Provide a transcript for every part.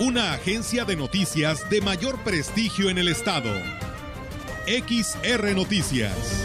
Una agencia de noticias de mayor prestigio en el estado. XR Noticias.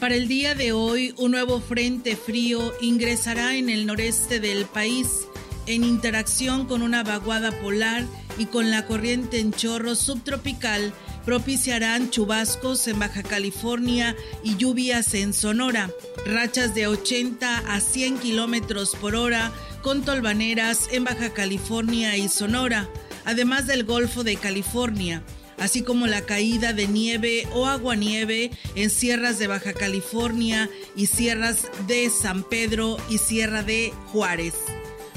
Para el día de hoy, un nuevo frente frío ingresará en el noreste del país en interacción con una vaguada polar y con la corriente en chorro subtropical propiciarán chubascos en Baja California y lluvias en Sonora, rachas de 80 a 100 kilómetros por hora con tolvaneras en Baja California y Sonora, además del Golfo de California así como la caída de nieve o aguanieve en sierras de Baja California y sierras de San Pedro y Sierra de Juárez.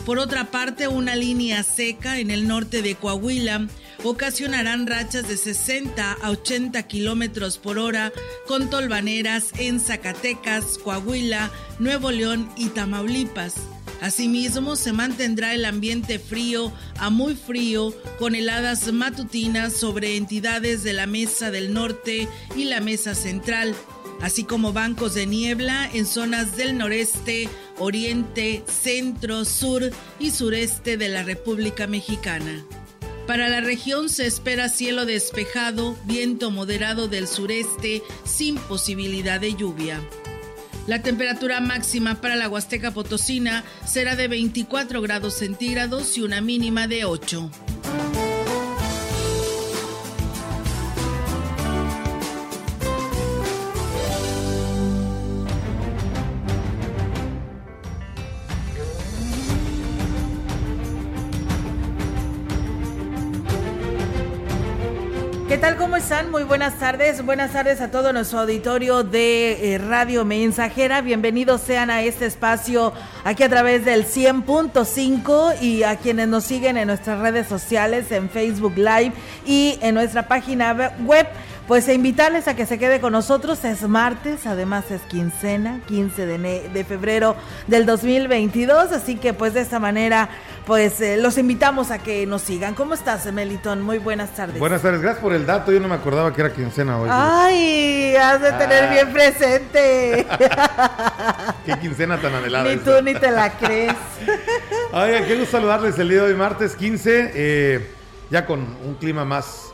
Por otra parte, una línea seca en el norte de Coahuila ocasionarán rachas de 60 a 80 kilómetros por hora con tolvaneras en Zacatecas, Coahuila, Nuevo León y Tamaulipas. Asimismo, se mantendrá el ambiente frío a muy frío con heladas matutinas sobre entidades de la Mesa del Norte y la Mesa Central, así como bancos de niebla en zonas del noreste, oriente, centro, sur y sureste de la República Mexicana. Para la región se espera cielo despejado, viento moderado del sureste sin posibilidad de lluvia. La temperatura máxima para la Huasteca Potosina será de 24 grados centígrados y una mínima de 8. Muy buenas tardes. Buenas tardes a todo nuestro auditorio de eh, Radio Mensajera. Bienvenidos sean a este espacio aquí a través del 100.5 y a quienes nos siguen en nuestras redes sociales, en Facebook Live y en nuestra página web pues e invitarles a que se quede con nosotros. Es martes, además es quincena, 15 de, febrero del 2022. Así que pues de esta manera, pues eh, los invitamos a que nos sigan. ¿Cómo estás, Melitón? Muy buenas tardes. Buenas tardes, gracias por el dato. Yo no me acordaba que era quincena hoy. Ay, has de tener ah. bien presente. Qué quincena tan anhelada. Ni tú ni te la crees. Ay, qué gusto saludarles el día de hoy, martes 15. Eh, ya con un clima más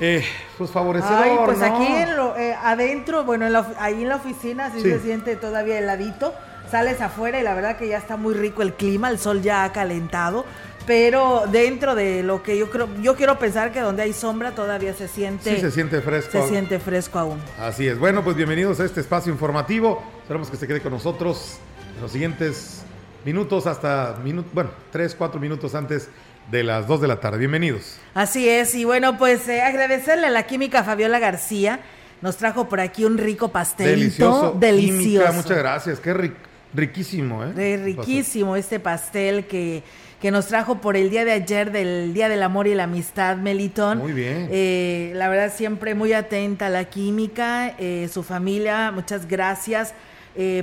eh, pues favorecedor, Ay, pues aquí eh, adentro, bueno, ahí en la oficina sí, se siente todavía heladito. Sales afuera y la verdad que ya está muy rico el clima, el sol ya ha calentado. Pero dentro de lo que yo creo, yo quiero pensar que donde hay sombra todavía se siente. Sí, se siente fresco. Se siente fresco aún. Así es. Bueno, pues bienvenidos a este espacio informativo. Esperamos que se quede con nosotros en los siguientes minutos, hasta minuto, bueno, tres, cuatro minutos antes de las 2 de la tarde. Bienvenidos. Así es, y bueno, pues eh, agradecerle a la química Fabiola García. Nos trajo por aquí un rico pastelito. Delicioso. Delicioso. muchas gracias. Qué riquísimo, ¿eh? riquísimo este pastel que, que nos trajo por el día de ayer del Día del Amor y la Amistad, Melitón. Muy bien. Eh, la verdad, siempre muy atenta a la química, eh, su familia, muchas gracias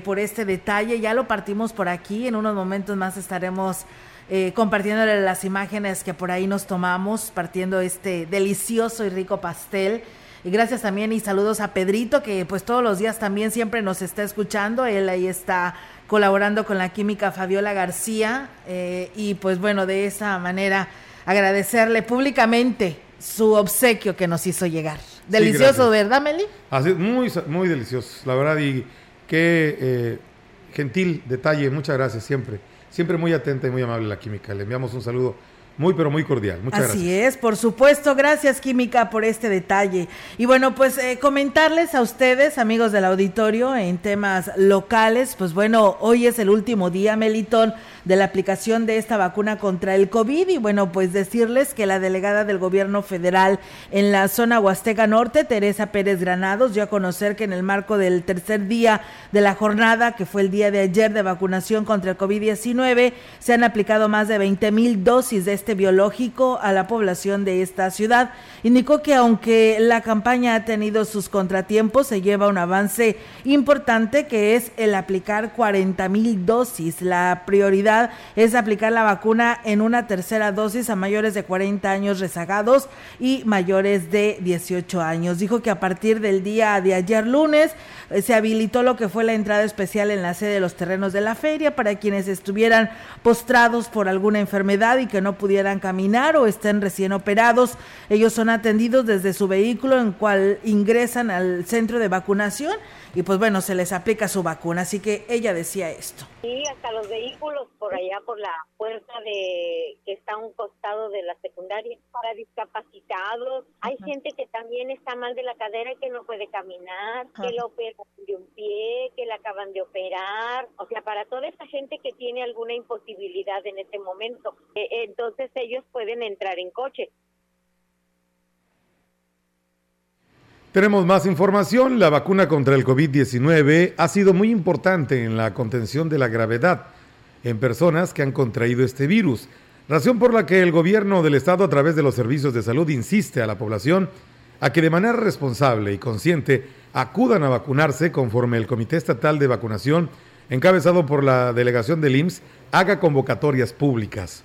por este detalle. Ya lo partimos por aquí, en unos momentos más estaremos eh, compartiéndole las imágenes que por ahí nos tomamos, partiendo este delicioso y rico pastel. Y gracias también y saludos a Pedrito, que pues todos los días también siempre nos está escuchando. Él ahí está colaborando con la química Fabiola García. Eh, y pues bueno, de esa manera agradecerle públicamente su obsequio que nos hizo llegar. Delicioso, ¿verdad, Meli? Así, muy, muy delicioso, la verdad, y qué eh, gentil detalle, muchas gracias siempre. Siempre muy atenta y muy amable la química. Le enviamos un saludo muy, pero muy cordial. Muchas gracias. Así es, por supuesto. Gracias, Química, por este detalle. Y bueno, pues eh, comentarles a ustedes, amigos del auditorio, en temas locales, pues bueno, hoy es el último día, Melitón, de la aplicación de esta vacuna contra el COVID. Y bueno, pues decirles que la delegada del gobierno federal en la zona Huasteca Norte, Teresa Pérez Granados, dio a conocer que en el marco del tercer día de la jornada, que fue el día de ayer de vacunación contra el COVID-19, se han aplicado más de 20 mil dosis de este biológico a la población de esta ciudad. Indicó que aunque la campaña ha tenido sus contratiempos, se lleva un avance importante que es el aplicar 40 mil dosis. La prioridad es aplicar la vacuna en una tercera dosis a mayores de 40 años rezagados y mayores de 18 años. Dijo que a partir del día de ayer lunes eh, se habilitó lo que fue la entrada especial en la sede de los terrenos de la feria para quienes estuvieran postrados por alguna enfermedad y que no pudieran caminar o estén recién operados. Ellos son atendidos desde su vehículo en cual ingresan al centro de vacunación y pues bueno, se les aplica su vacuna. Así que ella decía esto. Sí, hasta los vehículos por allá, por la puerta de que está a un costado de la secundaria, para discapacitados. Hay gente que también está mal de la cadera y que no puede caminar, que lo operan de un pie, que la acaban de operar. O sea, para toda esa gente que tiene alguna imposibilidad en este momento. Eh, ellos pueden entrar en coche. Tenemos más información. La vacuna contra el COVID-19 ha sido muy importante en la contención de la gravedad en personas que han contraído este virus, razón por la que el gobierno del estado a través de los servicios de salud insiste a la población a que de manera responsable y consciente acudan a vacunarse conforme el Comité Estatal de Vacunación, encabezado por la delegación del IMSS, haga convocatorias públicas.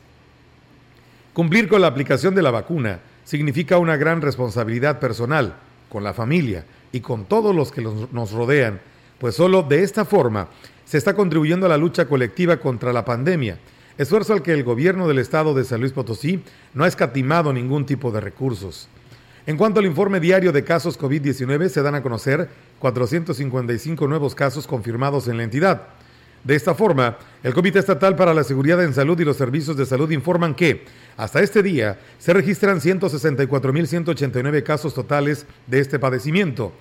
Cumplir con la aplicación de la vacuna significa una gran responsabilidad personal con la familia y con todos los que nos rodean, pues solo de esta forma se está contribuyendo a la lucha colectiva contra la pandemia, esfuerzo al que el gobierno del estado de San Luis Potosí no ha escatimado ningún tipo de recursos. En cuanto al informe diario de casos COVID-19, se dan a conocer 455 nuevos casos confirmados en la entidad. De esta forma, el Comité Estatal para la Seguridad en Salud y los Servicios de Salud informan que hasta este día se registran 164.189 casos totales de este padecimiento.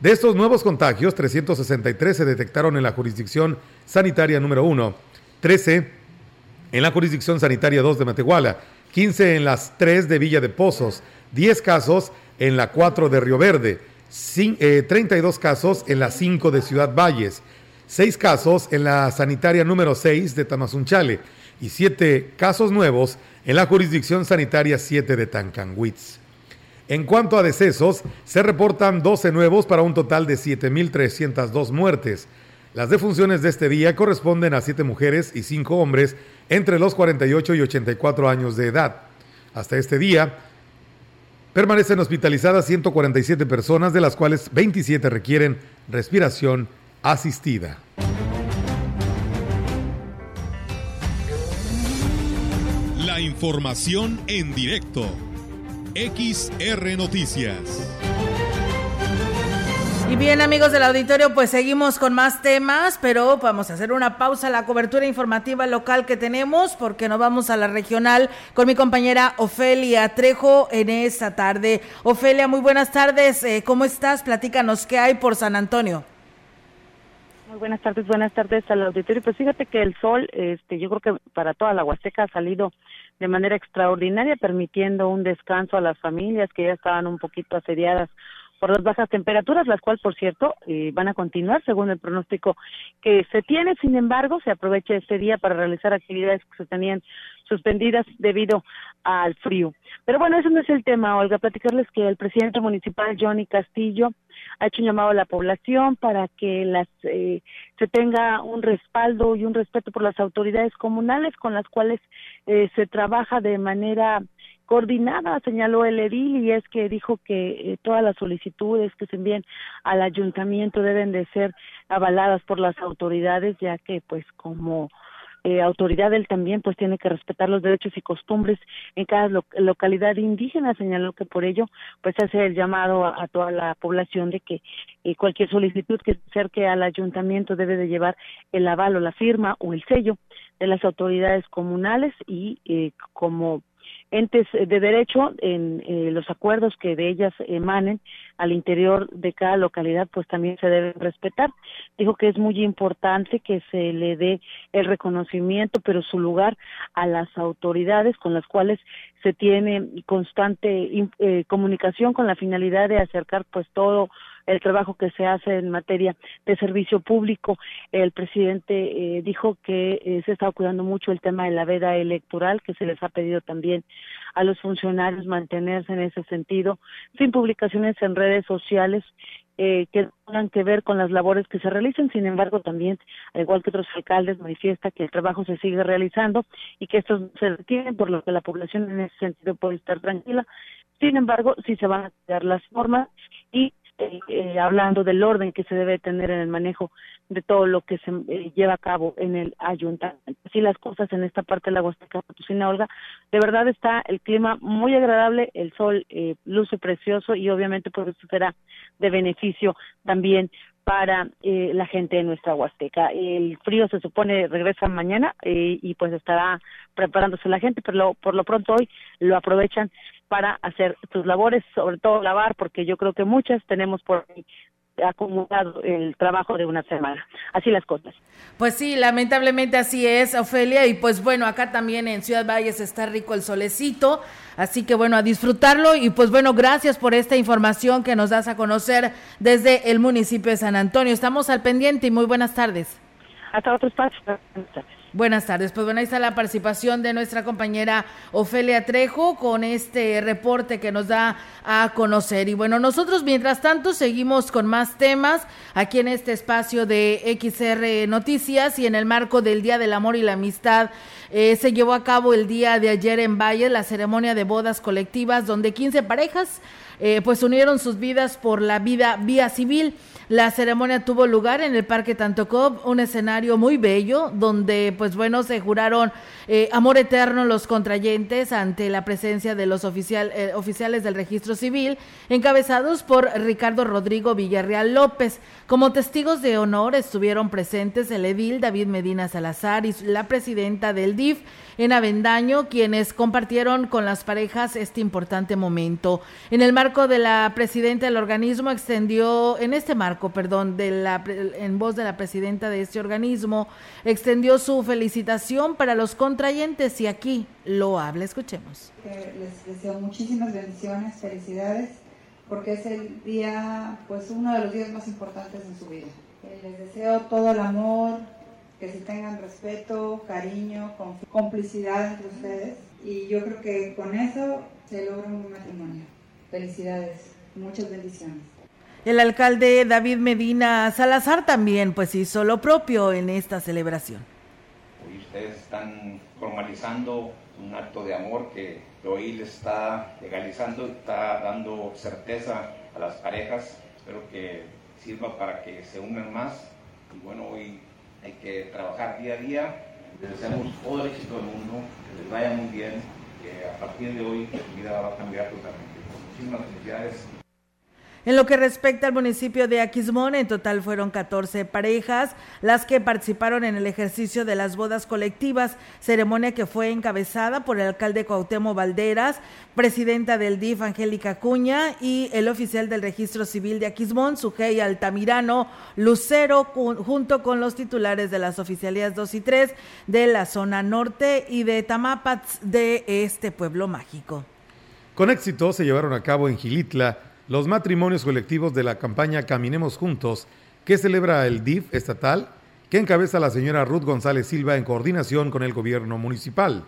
De estos nuevos contagios, 363 se detectaron en la jurisdicción sanitaria número 1, 13 en la jurisdicción sanitaria 2 de Matehuala, 15 en las 3 de Villa de Pozos, 10 casos en la 4 de Río Verde, 32 eh, casos en la 5 de Ciudad Valles, seis casos en la sanitaria número 6 de Tamazunchale y siete casos nuevos en la jurisdicción sanitaria 7 de Tancanwitz. En cuanto a decesos, se reportan 12 nuevos para un total de 7.302 muertes. Las defunciones de este día corresponden a 7 mujeres y 5 hombres entre los 48 y 84 años de edad. Hasta este día, permanecen hospitalizadas 147 personas, de las cuales 27 requieren respiración asistida. La información en directo. XR Noticias. Y bien amigos del auditorio, pues seguimos con más temas, pero vamos a hacer una pausa a la cobertura informativa local que tenemos porque nos vamos a la regional con mi compañera Ofelia Trejo en esta tarde. Ofelia, muy buenas tardes, eh, ¿cómo estás? Platícanos qué hay por San Antonio. Muy buenas tardes, buenas tardes al auditorio. Pues fíjate que el sol, este, yo creo que para toda la Huasteca ha salido de manera extraordinaria, permitiendo un descanso a las familias que ya estaban un poquito asediadas por las bajas temperaturas, las cuales, por cierto, eh, van a continuar según el pronóstico que se tiene. Sin embargo, se aprovecha este día para realizar actividades que se tenían suspendidas debido al frío. Pero bueno, eso no es el tema, Olga. Platicarles que el presidente municipal, Johnny Castillo, ha hecho un llamado a la población para que las eh, se tenga un respaldo y un respeto por las autoridades comunales con las cuales eh, se trabaja de manera coordinada, señaló el edil, y es que dijo que eh, todas las solicitudes que se envíen al ayuntamiento deben de ser avaladas por las autoridades, ya que pues como eh, autoridad él también pues tiene que respetar los derechos y costumbres en cada localidad indígena señaló que por ello pues hace el llamado a, toda la población de que eh, cualquier solicitud que se acerque al ayuntamiento debe de llevar el aval o la firma o el sello de las autoridades comunales y eh, como entes de derecho en eh, los acuerdos que de ellas emanen al interior de cada localidad pues también se deben respetar. Dijo que es muy importante que se le dé el reconocimiento pero su lugar a las autoridades con las cuales se tiene constante eh, comunicación con la finalidad de acercar pues todo el trabajo que se hace en materia de servicio público. El presidente eh, dijo que eh, se está cuidando mucho el tema de la veda electoral, que se les ha pedido también a los funcionarios mantenerse en ese sentido, sin publicaciones en redes sociales eh, que tengan que ver con las labores que se realicen. Sin embargo, también, al igual que otros alcaldes, manifiesta que el trabajo se sigue realizando y que estos se retienen, por lo que la población en ese sentido puede estar tranquila. Sin embargo, sí se van a cuidar las formas y eh, eh, hablando del orden que se debe tener en el manejo de todo lo que se eh, lleva a cabo en el ayuntamiento. Así las cosas en esta parte de la Huasteca Patrocina Olga, de verdad está el clima muy agradable, el sol luce precioso y obviamente pues eso será de beneficio también para la gente de nuestra Huasteca. El frío se supone regresa mañana y pues estará preparándose la gente, pero por lo pronto hoy lo aprovechan para hacer sus labores, sobre todo lavar, porque yo creo que muchas tenemos por ahí acumulado el trabajo de una semana. Así las cosas. Pues sí, lamentablemente así es, Ofelia. Y pues bueno, acá también en Ciudad Valles está rico el solecito. Así que bueno, a disfrutarlo. Y pues bueno, gracias por esta información que nos das a conocer desde el municipio de San Antonio. Estamos al pendiente y muy buenas tardes. Hasta otro espacio. Buenas tardes. Pues bueno, ahí está la participación de nuestra compañera Ofelia Trejo con este reporte que nos da a conocer. Y bueno, nosotros mientras tanto seguimos con más temas aquí en este espacio de XR Noticias y en el marco del Día del Amor y la Amistad. Eh, se llevó a cabo el día de ayer en Valle la ceremonia de bodas colectivas donde 15 parejas eh, pues unieron sus vidas por la vida vía civil. La ceremonia tuvo lugar en el Parque Tantocop, un escenario muy bello donde pues bueno se juraron eh, amor eterno los contrayentes ante la presencia de los oficial, eh, oficiales del registro civil encabezados por Ricardo Rodrigo Villarreal López. Como testigos de honor estuvieron presentes el edil David Medina Salazar y la presidenta del DIF en Avendaño, quienes compartieron con las parejas este importante momento. En el marco de la presidenta del organismo extendió, en este marco, perdón, de la, en voz de la presidenta de este organismo, extendió su felicitación para los contrayentes y aquí lo habla, escuchemos. Les deseo muchísimas bendiciones, felicidades, porque es el día, pues uno de los días más importantes en su vida. Les deseo todo el amor, que se tengan respeto, cariño, complicidad entre ustedes. Y yo creo que con eso se logra un matrimonio. Felicidades, muchas bendiciones. El alcalde David Medina Salazar también pues hizo lo propio en esta celebración. Hoy ustedes están formalizando un acto de amor que hoy les está legalizando, está dando certeza a las parejas. Espero que sirva para que se unan más. Y bueno, hoy hay que trabajar día a día. Les deseamos todo el éxito del mundo, que les vaya muy bien, que a partir de hoy su vida va a cambiar totalmente. Muchísimas felicidades en lo que respecta al municipio de Aquismón, en total fueron 14 parejas las que participaron en el ejercicio de las bodas colectivas, ceremonia que fue encabezada por el alcalde Cuauhtémoc Valderas, presidenta del DIF Angélica Cuña y el oficial del registro civil de Aquismón, Sujei Altamirano Lucero, junto con los titulares de las oficialías 2 y 3 de la zona norte y de Tamapats de este pueblo mágico. Con éxito se llevaron a cabo en Gilitla los matrimonios colectivos de la campaña Caminemos Juntos, que celebra el DIF estatal, que encabeza la señora Ruth González Silva en coordinación con el gobierno municipal.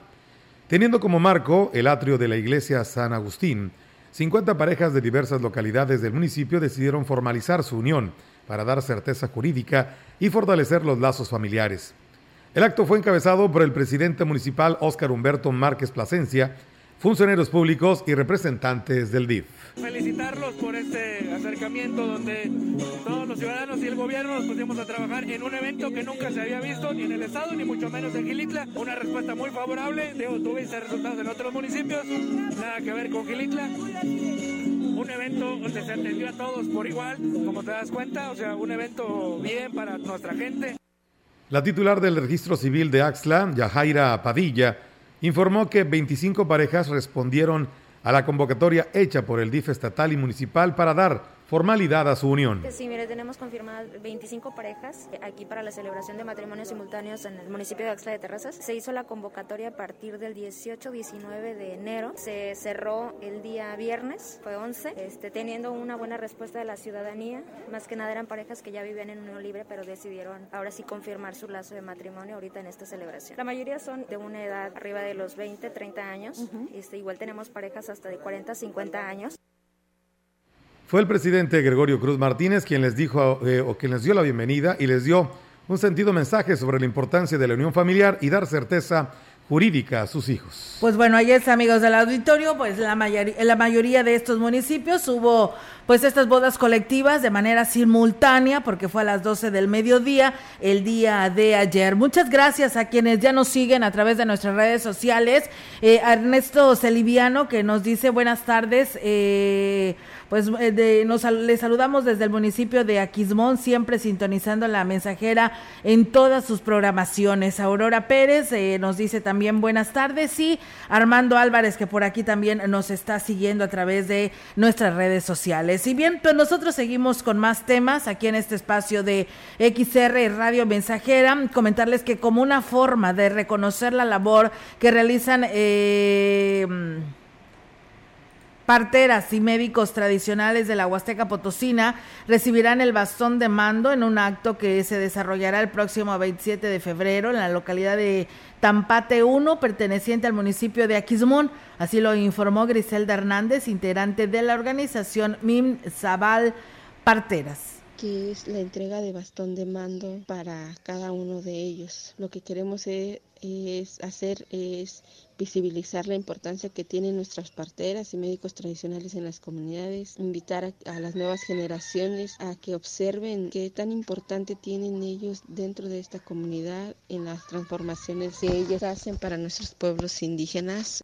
Teniendo como marco el atrio de la iglesia San Agustín, 50 parejas de diversas localidades del municipio decidieron formalizar su unión para dar certeza jurídica y fortalecer los lazos familiares. El acto fue encabezado por el presidente municipal Óscar Humberto Márquez Plasencia, funcionarios públicos y representantes del DIF. Felicitarlos por este acercamiento donde todos los ciudadanos y el gobierno nos pusimos a trabajar en un evento que nunca se había visto ni en el estado ni mucho menos en Gilitla. Una respuesta muy favorable, Digo, tuviste resultados en otros municipios, nada que ver con Gilitla. Un evento donde se atendió a todos por igual, como te das cuenta, o sea, un evento bien para nuestra gente. La titular del registro civil de Axla, Yajaira Padilla, informó que 25 parejas respondieron a la convocatoria hecha por el DIF estatal y municipal para dar formalidad a su unión. Sí, mire, tenemos confirmadas 25 parejas aquí para la celebración de matrimonios simultáneos en el municipio de Axla de Terrazas. Se hizo la convocatoria a partir del 18-19 de enero. Se cerró el día viernes, fue 11, este, teniendo una buena respuesta de la ciudadanía. Más que nada eran parejas que ya vivían en unión libre, pero decidieron ahora sí confirmar su lazo de matrimonio ahorita en esta celebración. La mayoría son de una edad arriba de los 20, 30 años. este, igual tenemos parejas hasta de 40, 50 años. Fue el presidente Gregorio Cruz Martínez quien les dijo eh, o quien les dio la bienvenida y les dio un sentido mensaje sobre la importancia de la unión familiar y dar certeza jurídica a sus hijos. Pues bueno, ahí es amigos del auditorio, pues la, mayoría, la mayoría de estos municipios hubo pues estas bodas colectivas de manera simultánea porque fue a las 12 del mediodía el día de ayer. Muchas gracias a quienes ya nos siguen a través de nuestras redes sociales. Eh, Ernesto Celiviano que nos dice buenas tardes. Eh, pues eh, de, nos les saludamos desde el municipio de Aquismón, siempre sintonizando la mensajera en todas sus programaciones. Aurora Pérez eh, nos dice también buenas tardes y Armando Álvarez que por aquí también nos está siguiendo a través de nuestras redes sociales. Y bien, pues nosotros seguimos con más temas aquí en este espacio de XR Radio Mensajera. Comentarles que como una forma de reconocer la labor que realizan... Eh, Parteras y médicos tradicionales de la Huasteca Potosina recibirán el bastón de mando en un acto que se desarrollará el próximo 27 de febrero en la localidad de Tampate 1, perteneciente al municipio de Aquismón. Así lo informó Griselda Hernández, integrante de la organización MIM Zabal Parteras que es la entrega de bastón de mando para cada uno de ellos. Lo que queremos es, es hacer es visibilizar la importancia que tienen nuestras parteras y médicos tradicionales en las comunidades, invitar a, las nuevas generaciones a que observen qué tan importante tienen ellos dentro de esta comunidad en las transformaciones que ellos hacen para nuestros pueblos indígenas.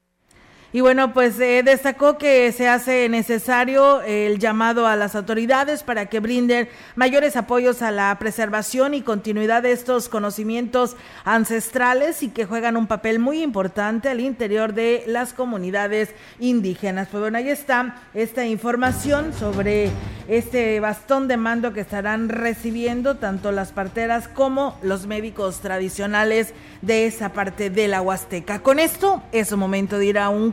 Y bueno, pues eh, destacó que se hace necesario el llamado a las autoridades para que brinden mayores apoyos a la preservación y continuidad de estos conocimientos ancestrales y que juegan un papel muy importante al interior de las comunidades indígenas. Pues bueno, ahí está esta información sobre este bastón de mando que estarán recibiendo tanto las parteras como los médicos tradicionales de esa parte de la Huasteca. Con esto es un momento de ir a un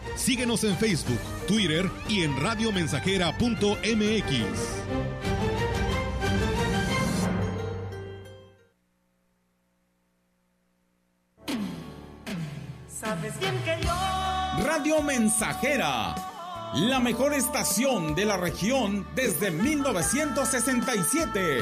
Síguenos en Facebook, Twitter y en radiomensajera.mx. Sabes bien que yo. Radio Mensajera. La mejor estación de la región desde 1967.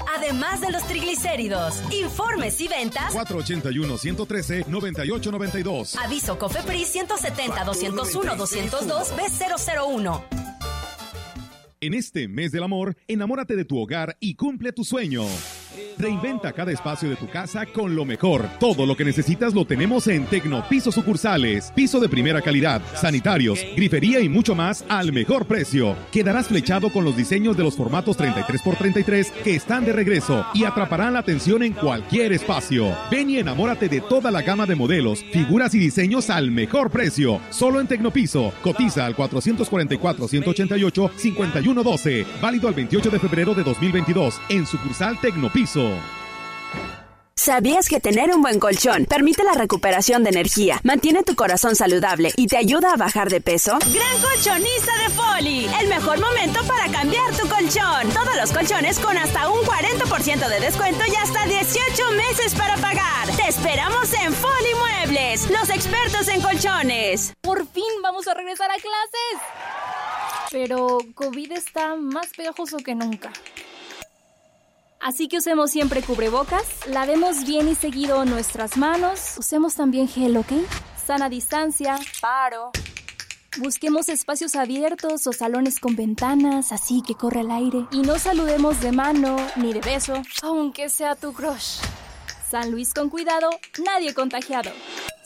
además de los triglicéridos. Informes y ventas 481-113-9892. Aviso COFEPRIS 170-201-202 B001. En este mes del amor, enamórate de tu hogar y cumple tu sueño. Reinventa cada espacio de tu casa con lo mejor. Todo lo que necesitas lo tenemos en Tecnopiso Sucursales. Piso de primera calidad, sanitarios, grifería y mucho más al mejor precio. Quedarás flechado con los diseños de los formatos 33x33 que están de regreso y atraparán la atención en cualquier espacio. Ven y enamórate de toda la gama de modelos, figuras y diseños al mejor precio. Solo en Tecnopiso. Cotiza al 444-188-5112. Válido al 28 de febrero de 2022 en sucursal Tecnopiso. ¿Sabías que tener un buen colchón permite la recuperación de energía, mantiene tu corazón saludable y te ayuda a bajar de peso? Gran colchonista de Foli, el mejor momento para cambiar tu colchón. Todos los colchones con hasta un 40% de descuento y hasta 18 meses para pagar. Te esperamos en Foli Muebles, los expertos en colchones. Por fin vamos a regresar a clases. Pero COVID está más pegajoso que nunca. Así que usemos siempre cubrebocas, lavemos bien y seguido nuestras manos, usemos también gel, ¿ok? Sana distancia, paro. Busquemos espacios abiertos o salones con ventanas, así que corre el aire. Y no saludemos de mano ni de beso, aunque sea tu crush. San Luis con cuidado, nadie contagiado.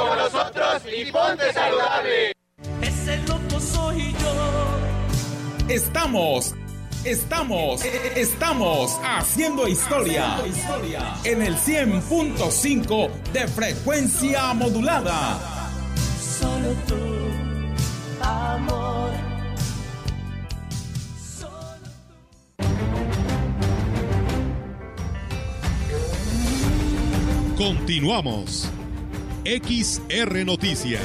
como nosotros y ponte saludable. Ese loco soy yo. Estamos, estamos, estamos haciendo historia en el 100.5 de frecuencia modulada. Solo tú, amor. Continuamos. XR Noticias.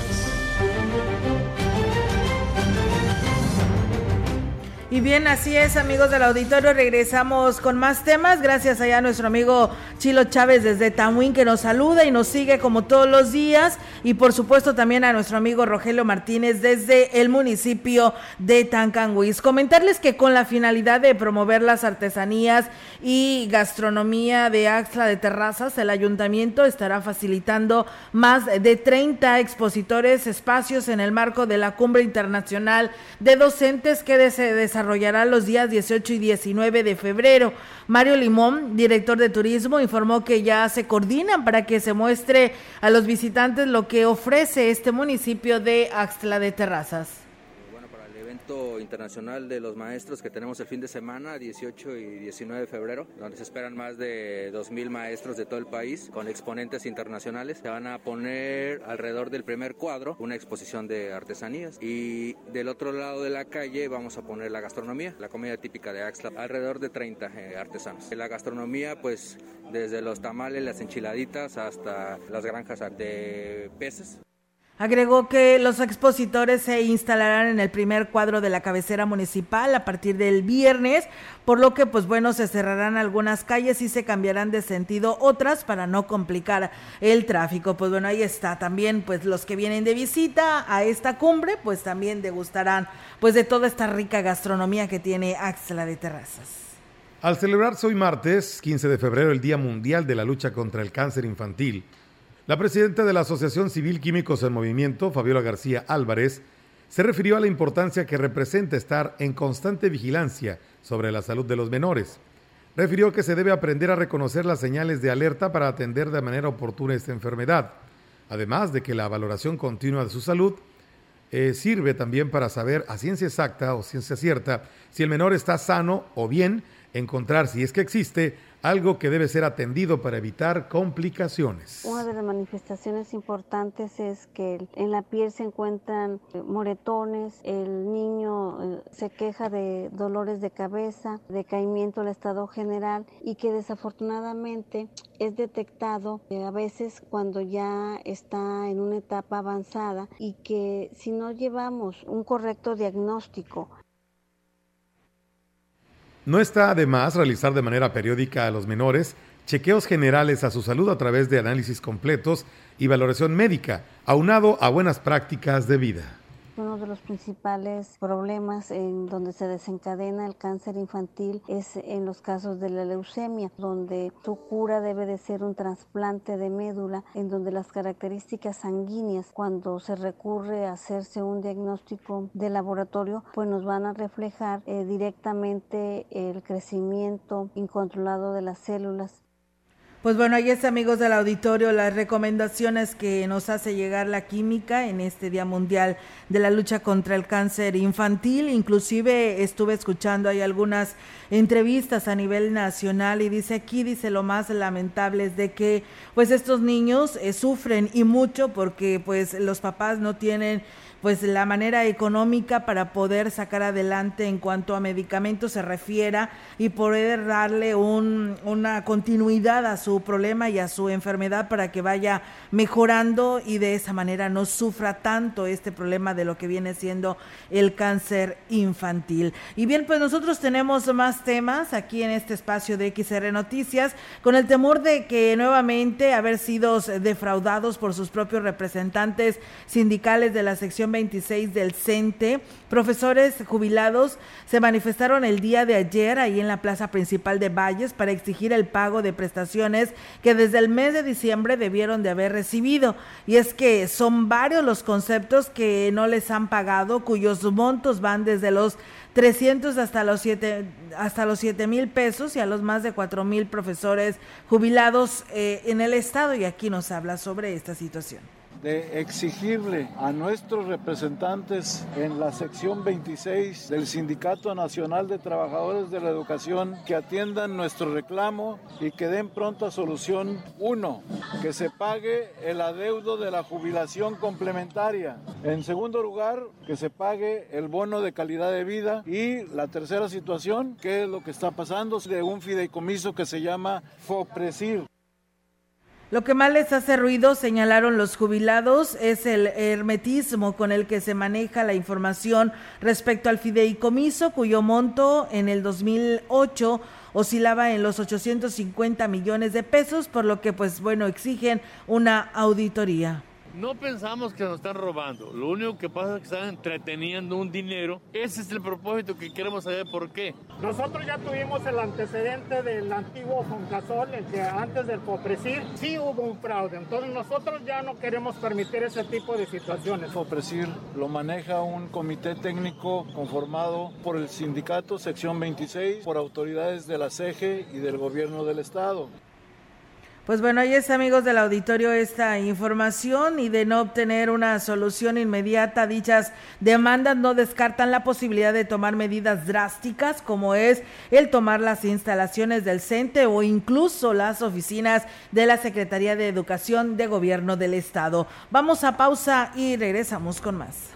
Y bien, así es, amigos del auditorio. Regresamos con más temas. Gracias allá a nuestro amigo Chilo Chávez desde Tamuín que nos saluda y nos sigue como todos los días. Y por supuesto también a nuestro amigo Rogelio Martínez desde el municipio de Tancanguis. Comentarles que con la finalidad de promover las artesanías y gastronomía de Axla de Terrazas, el ayuntamiento estará facilitando más de 30 expositores espacios en el marco de la Cumbre Internacional de Docentes que se desarrolla desarrollará los días 18 y 19 de febrero. Mario Limón, director de turismo, informó que ya se coordinan para que se muestre a los visitantes lo que ofrece este municipio de Axtla de Terrazas internacional de los maestros que tenemos el fin de semana, 18 y 19 de febrero, donde se esperan más de 2.000 maestros de todo el país con exponentes internacionales. Se van a poner alrededor del primer cuadro una exposición de artesanías y del otro lado de la calle vamos a poner la gastronomía, la comida típica de Axla, alrededor de 30 eh, artesanos. La gastronomía, pues desde los tamales, las enchiladitas hasta las granjas de peces. Agregó que los expositores se instalarán en el primer cuadro de la cabecera municipal a partir del viernes, por lo que pues bueno, se cerrarán algunas calles y se cambiarán de sentido otras para no complicar el tráfico. Pues bueno, ahí está también pues los que vienen de visita a esta cumbre, pues también degustarán pues de toda esta rica gastronomía que tiene Axla de Terrazas. Al celebrarse hoy martes, 15 de febrero, el Día Mundial de la Lucha contra el Cáncer Infantil, la presidenta de la Asociación Civil Químicos en Movimiento, Fabiola García Álvarez, se refirió a la importancia que representa estar en constante vigilancia sobre la salud de los menores. Refirió que se debe aprender a reconocer las señales de alerta para atender de manera oportuna esta enfermedad, además de que la valoración continua de su salud eh, sirve también para saber a ciencia exacta o ciencia cierta si el menor está sano o bien encontrar, si es que existe, algo que debe ser atendido para evitar complicaciones. Una de las manifestaciones importantes es que en la piel se encuentran eh, moretones, el niño eh, se queja de dolores de cabeza, decaimiento del estado general y que desafortunadamente es detectado eh, a veces cuando ya está en una etapa avanzada y que si no llevamos un correcto diagnóstico no está de más realizar de manera periódica a los menores chequeos generales a su salud a través de análisis completos y valoración médica, aunado a buenas prácticas de vida. Uno de los principales problemas en donde se desencadena el cáncer infantil es en los casos de la leucemia, donde su cura debe de ser un trasplante de médula, en donde las características sanguíneas, cuando se recurre a hacerse un diagnóstico de laboratorio, pues nos van a reflejar eh, directamente el crecimiento incontrolado de las células Pues bueno, ahí está, amigos del auditorio, las recomendaciones que nos hace llegar la química en este Día Mundial de la Lucha contra el Cáncer Infantil. Inclusive estuve escuchando ahí algunas entrevistas a nivel nacional y dice aquí, dice lo más lamentable es de que pues estos niños eh, sufren y mucho porque pues los papás no tienen pues la manera económica para poder sacar adelante en cuanto a medicamentos se refiera y poder darle un, una continuidad a su problema y a su enfermedad para que vaya mejorando y de esa manera no sufra tanto este problema de lo que viene siendo el cáncer infantil. Y bien, pues nosotros tenemos más temas aquí en este espacio de XR Noticias con el temor de que nuevamente haber sido defraudados por sus propios representantes sindicales de la sección 26 del CENTE. Profesores jubilados se manifestaron el día de ayer ahí en la plaza principal de Valles para exigir el pago de prestaciones que desde el mes de diciembre debieron de haber recibido. Y es que son varios los conceptos que no les han pagado, cuyos montos van desde los 300 hasta los 7 hasta los siete mil pesos y a los más de 4 mil profesores jubilados eh, en el estado y aquí nos habla sobre esta situación de exigirle a nuestros representantes en la sección 26 del Sindicato Nacional de Trabajadores de la Educación que atiendan nuestro reclamo y que den pronta solución. Uno, que se pague el adeudo de la jubilación complementaria. En segundo lugar, que se pague el bono de calidad de vida. Y la tercera situación, que es lo que está pasando de un fideicomiso que se llama FOPRESIR. Lo que más les hace ruido, señalaron los jubilados, es el hermetismo con el que se maneja la información respecto al fideicomiso, cuyo monto en el 2008 oscilaba en los 850 millones de pesos, por lo que, pues bueno, exigen una auditoría. No pensamos que nos están robando. Lo único que pasa es que están entreteniendo un dinero. Ese es el propósito que queremos saber por qué. Nosotros ya tuvimos el antecedente del antiguo Foncasol, el que antes del Fopresir sí hubo un fraude. Entonces nosotros ya no queremos permitir ese tipo de situaciones. Fopresir lo maneja un comité técnico conformado por el sindicato sección 26, por autoridades de la CEGE y del gobierno del estado. Pues bueno, ahí es amigos del auditorio esta información y de no obtener una solución inmediata dichas demandas no descartan la posibilidad de tomar medidas drásticas como es el tomar las instalaciones del CENTE o incluso las oficinas de la Secretaría de Educación de Gobierno del Estado. Vamos a pausa y regresamos con más.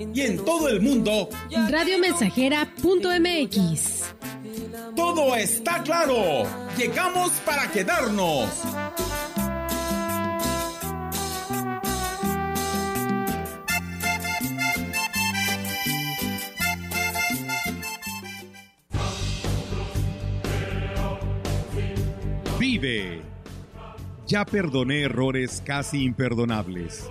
Y en todo el mundo, radiomensajera.mx. Todo está claro. Llegamos para quedarnos. Vive ya perdoné errores casi imperdonables.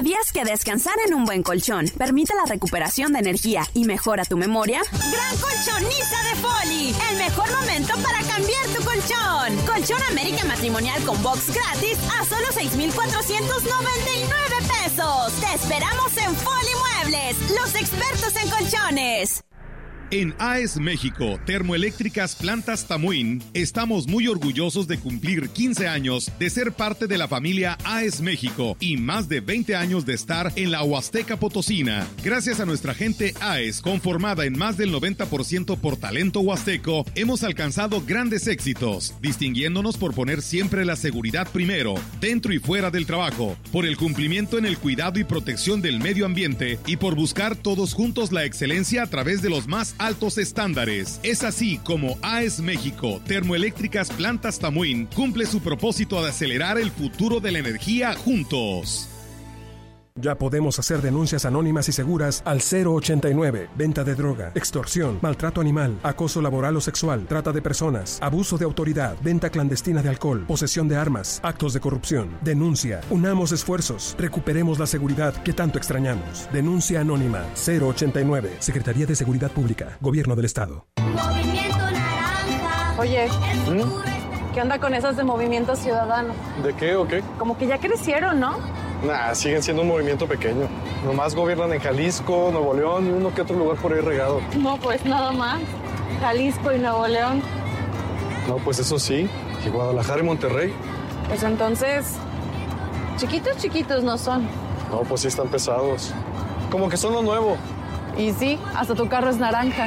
¿Sabías que descansar en un buen colchón permite la recuperación de energía y mejora tu memoria? Gran colchonista de Foli, el mejor momento para cambiar tu colchón. Colchón América Matrimonial con box gratis a solo 6,499 pesos. Te esperamos en Foli Muebles, los expertos en colchones. En AES México, Termoeléctricas Plantas Tamuín, estamos muy orgullosos de cumplir 15 años de ser parte de la familia AES México y más de 20 años de estar en la Huasteca Potosina. Gracias a nuestra gente AES, conformada en más del 90% por talento huasteco, hemos alcanzado grandes éxitos, distinguiéndonos por poner siempre la seguridad primero, dentro y fuera del trabajo, por el cumplimiento en el cuidado y protección del medio ambiente y por buscar todos juntos la excelencia a través de los más altos estándares. Es así como AES México, Termoeléctricas Plantas Tamuín, cumple su propósito de acelerar el futuro de la energía juntos. Ya podemos hacer denuncias anónimas y seguras al 089. Venta de droga, extorsión, maltrato animal, acoso laboral o sexual, trata de personas, abuso de autoridad, venta clandestina de alcohol, posesión de armas, actos de corrupción. Denuncia. Unamos esfuerzos. Recuperemos la seguridad que tanto extrañamos. Denuncia anónima 089. Secretaría de Seguridad Pública. Gobierno del Estado. Movimiento Naranja. Oye. ¿Qué onda con esas de Movimiento Ciudadano? ¿De qué o qué? Como que ya crecieron, ¿no? Nah, siguen siendo un movimiento pequeño. Nomás gobiernan en Jalisco, Nuevo León y uno que otro lugar por ahí regado. No, pues nada más. Jalisco y Nuevo León. No, pues eso sí. Y Guadalajara y Monterrey. Pues entonces, chiquitos, chiquitos no son. No, pues sí están pesados. Como que son lo nuevo. Y sí, hasta tu carro es naranja.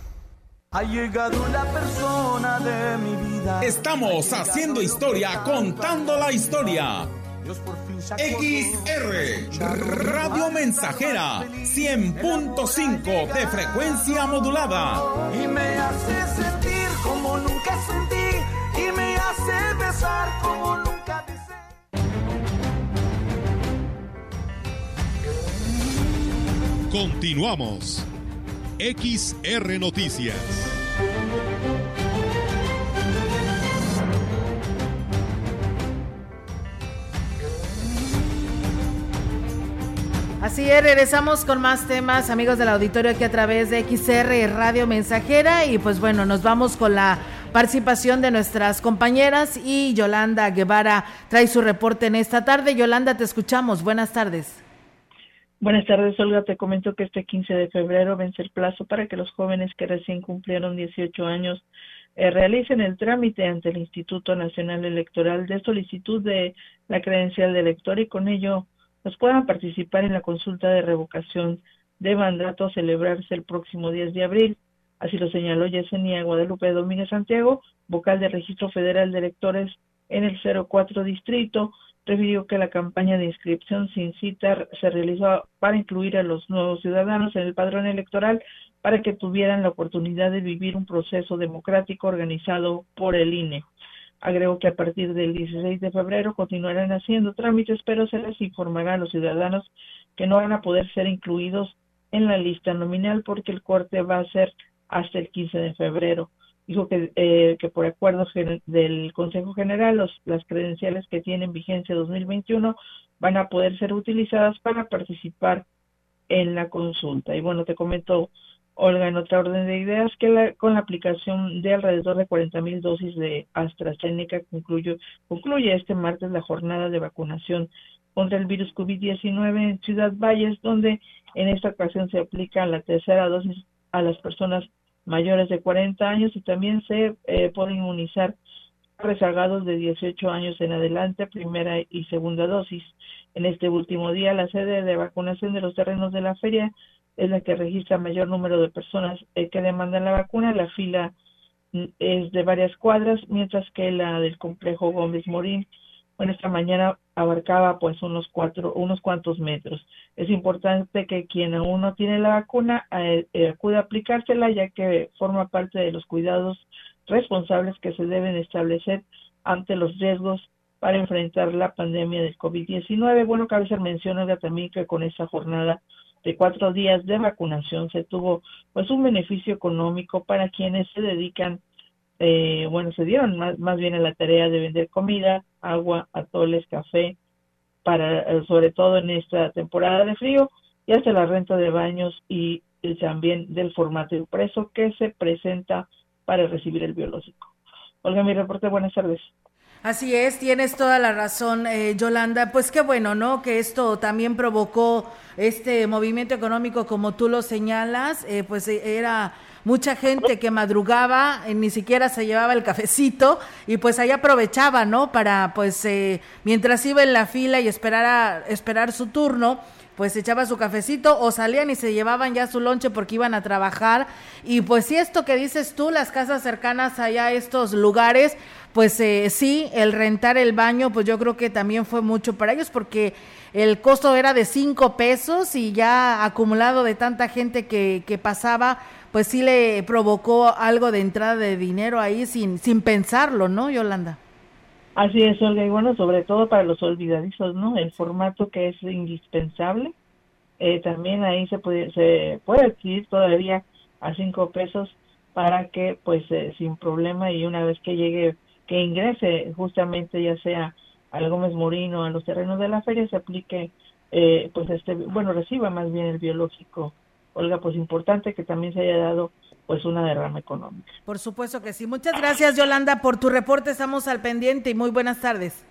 Ha llegado la persona de mi vida. Estamos haciendo historia, contando la historia. XR Radio Mensajera 100.5 de frecuencia modulada. Y me hace sentir como nunca sentí. Y me hace besar como nunca besé. Continuamos. XR Noticias. Así es, regresamos con más temas, amigos del auditorio, aquí a través de XR Radio Mensajera. Y pues bueno, nos vamos con la participación de nuestras compañeras y Yolanda Guevara trae su reporte en esta tarde. Yolanda, te escuchamos. Buenas tardes. Buenas tardes, Olga. Te comento que este 15 de febrero vence el plazo para que los jóvenes que recién cumplieron 18 años eh, realicen el trámite ante el Instituto Nacional Electoral de solicitud de la credencial de elector y con ello pues puedan participar en la consulta de revocación de mandato a celebrarse el próximo 10 de abril. Así lo señaló Yesenia Guadalupe Domínguez Santiago, vocal del Registro Federal de Electores en el 04 Distrito, refirió que la campaña de inscripción sin cita se realizó para incluir a los nuevos ciudadanos en el padrón electoral para que tuvieran la oportunidad de vivir un proceso democrático organizado por el INE. Agregó que a partir del 16 de febrero continuarán haciendo trámites, pero se les informará a los ciudadanos que no van a poder ser incluidos en la lista nominal porque el corte va a ser hasta el 15 de febrero. Dijo que, eh, que por acuerdo del Consejo General los, las credenciales que tienen vigencia 2021 van a poder ser utilizadas para participar en la consulta. Y bueno, te comento, Olga, en otra orden de ideas, que con la aplicación de alrededor de 40 mil dosis de AstraZeneca concluye, concluye este martes la jornada de vacunación contra el virus COVID-19 en Ciudad Valles, donde en esta ocasión se aplica la tercera dosis a las personas mayores de 40 años y también se eh, puede inmunizar rezagados de 18 años en adelante, primera y segunda dosis. En este último día, la sede de vacunación de los terrenos de la feria es la que registra mayor número de personas eh, que demandan la vacuna. La fila mm, es de varias cuadras, mientras que la del complejo Gómez Morín bueno, esta mañana abarcaba pues unos cuatro, unos cuantos metros. Es importante que quien aún no tiene la vacuna eh, eh, acude a aplicársela ya que forma parte de los cuidados responsables que se deben establecer ante los riesgos para enfrentar la pandemia del COVID-19. Bueno, cabe hacer mención también que con esta jornada de cuatro días de vacunación se tuvo pues un beneficio económico para quienes se dedican eh, bueno, se dieron más, más bien a la tarea de vender comida, agua, atoles, café, para eh, sobre todo en esta temporada de frío, y hasta la renta de baños y, también del formato impreso que se presenta para recibir el biológico. Olga, mi reporte, buenas tardes. Así es, tienes toda la razón, eh, Yolanda. Pues qué bueno, ¿no? Que esto también provocó este movimiento económico, como tú lo señalas, eh, pues era mucha gente que madrugaba, eh, ni siquiera se llevaba el cafecito y pues ahí aprovechaba, ¿no? Para pues eh, mientras iba en la fila y esperara, esperar su turno, pues echaba su cafecito o salían y se llevaban ya su lonche porque iban a trabajar. Y pues si esto que dices tú, las casas cercanas allá a estos lugares, pues eh, sí, el rentar el baño, pues yo creo que también fue mucho para ellos porque el costo era de cinco pesos y ya acumulado de tanta gente que, que pasaba, pues sí le provocó algo de entrada de dinero ahí sin, sin pensarlo, ¿no, Yolanda? Así es, Olga, y bueno, sobre todo para los olvidadizos, ¿no? El formato que es indispensable, eh, también ahí se puede, se puede adquirir todavía a cinco pesos para que, pues, eh, sin problema y una vez que llegue, que ingrese justamente ya sea al Gómez Morino, a los terrenos de la feria, se aplique, eh, pues, este, bueno, reciba más bien el biológico Olga, pues importante que también se haya dado pues una derrama económica. Por supuesto que sí. Muchas gracias Yolanda por tu reporte. Estamos al pendiente y muy buenas tardes.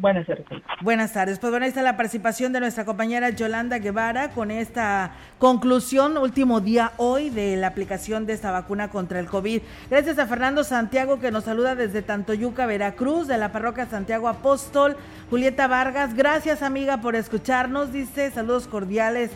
Buenas tardes. Buenas tardes. Pues bueno, ahí está la participación de nuestra compañera Yolanda Guevara con esta conclusión, último día hoy de la aplicación de esta vacuna contra el COVID. Gracias a Fernando Santiago que nos saluda desde Tantoyuca, Veracruz, de la parroquia Santiago Apóstol. Julieta Vargas, gracias amiga por escucharnos. Dice saludos cordiales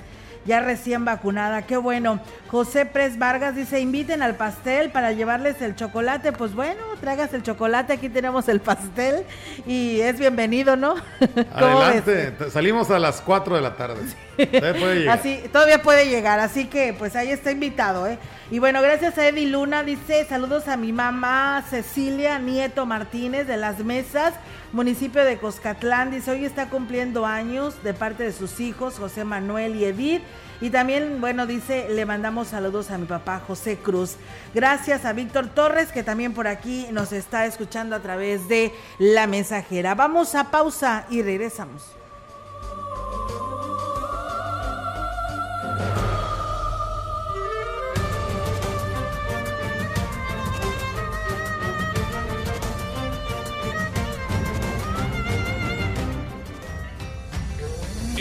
ya recién vacunada. Qué bueno. José Pres Vargas dice, inviten al pastel para llevarles el chocolate. Pues bueno, traigas el chocolate, aquí tenemos el pastel y es bienvenido, ¿no? Adelante, salimos a las 4 de la tarde. Todavía puede llegar. Así, todavía puede llegar, así que pues ahí está invitado, ¿eh? Y bueno, gracias a Eddie Luna, dice, saludos a mi mamá Cecilia Nieto Martínez de Las Mesas, municipio de Coscatlán, dice, hoy está cumpliendo años de parte de sus hijos, José Manuel y Edith. Y también, bueno, dice, le mandamos saludos a mi papá José Cruz. Gracias a Víctor Torres, que también por aquí nos está escuchando a través de la mensajera. Vamos a pausa y regresamos.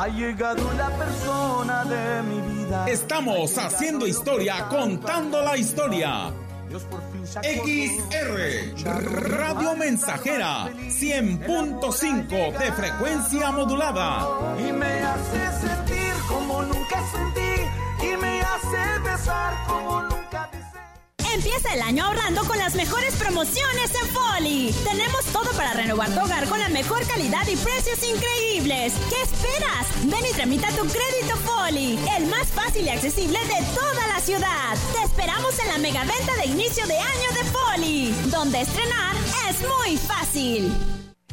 Ha llegado la persona de mi vida. Estamos haciendo historia, contando la historia. XR Radio Mensajera 100.5 de frecuencia modulada. Y me hace sentir como nunca sentí. Y me hace besar como nunca. Empieza el año ahorrando con las mejores promociones en Foli. Tenemos todo para renovar tu hogar con la mejor calidad y precios increíbles. ¿Qué esperas? Ven y tramita tu crédito Foli, el más fácil y accesible de toda la ciudad. Te esperamos en la mega venta de inicio de año de Foli, donde estrenar es muy fácil.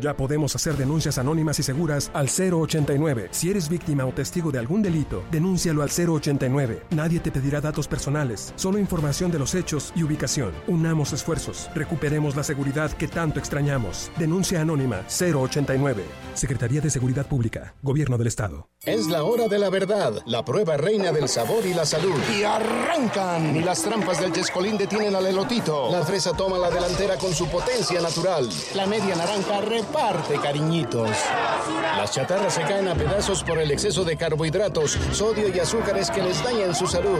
Ya podemos hacer denuncias anónimas y seguras al 089. Si eres víctima o testigo de algún delito, denúncialo al 089. Nadie te pedirá datos personales, solo información de los hechos y ubicación. Unamos esfuerzos, recuperemos la seguridad que tanto extrañamos. Denuncia anónima 089. Secretaría de Seguridad Pública, Gobierno del Estado. Es la hora de la verdad, la prueba reina del sabor y la salud. Y arrancan. Ni las trampas del Chescolín detienen al elotito. La fresa toma la delantera con su potencia natural. La media naranja reparte cariñitos. Las chatarras se caen a pedazos por el exceso de carbohidratos, sodio y azúcares que les dañan su salud.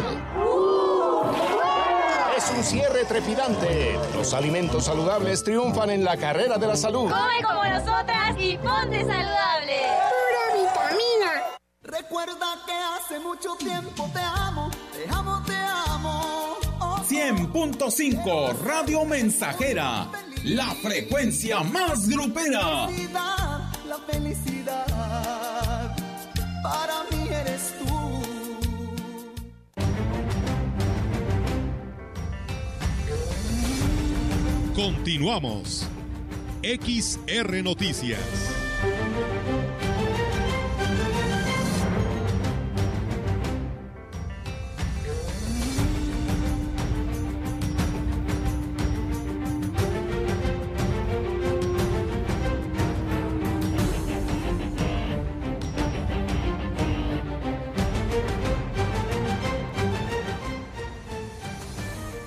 Es un cierre trepidante. Los alimentos saludables triunfan en la carrera de la salud. Come como nosotras y ponte saludable. Pura vitamina. Recuerda que hace mucho tiempo te amo, te amo, te amo. Oh, 100.5 Radio Mensajera, la frecuencia más grupera. felicidad, la felicidad. Para mí eres tú. Continuamos. XR Noticias.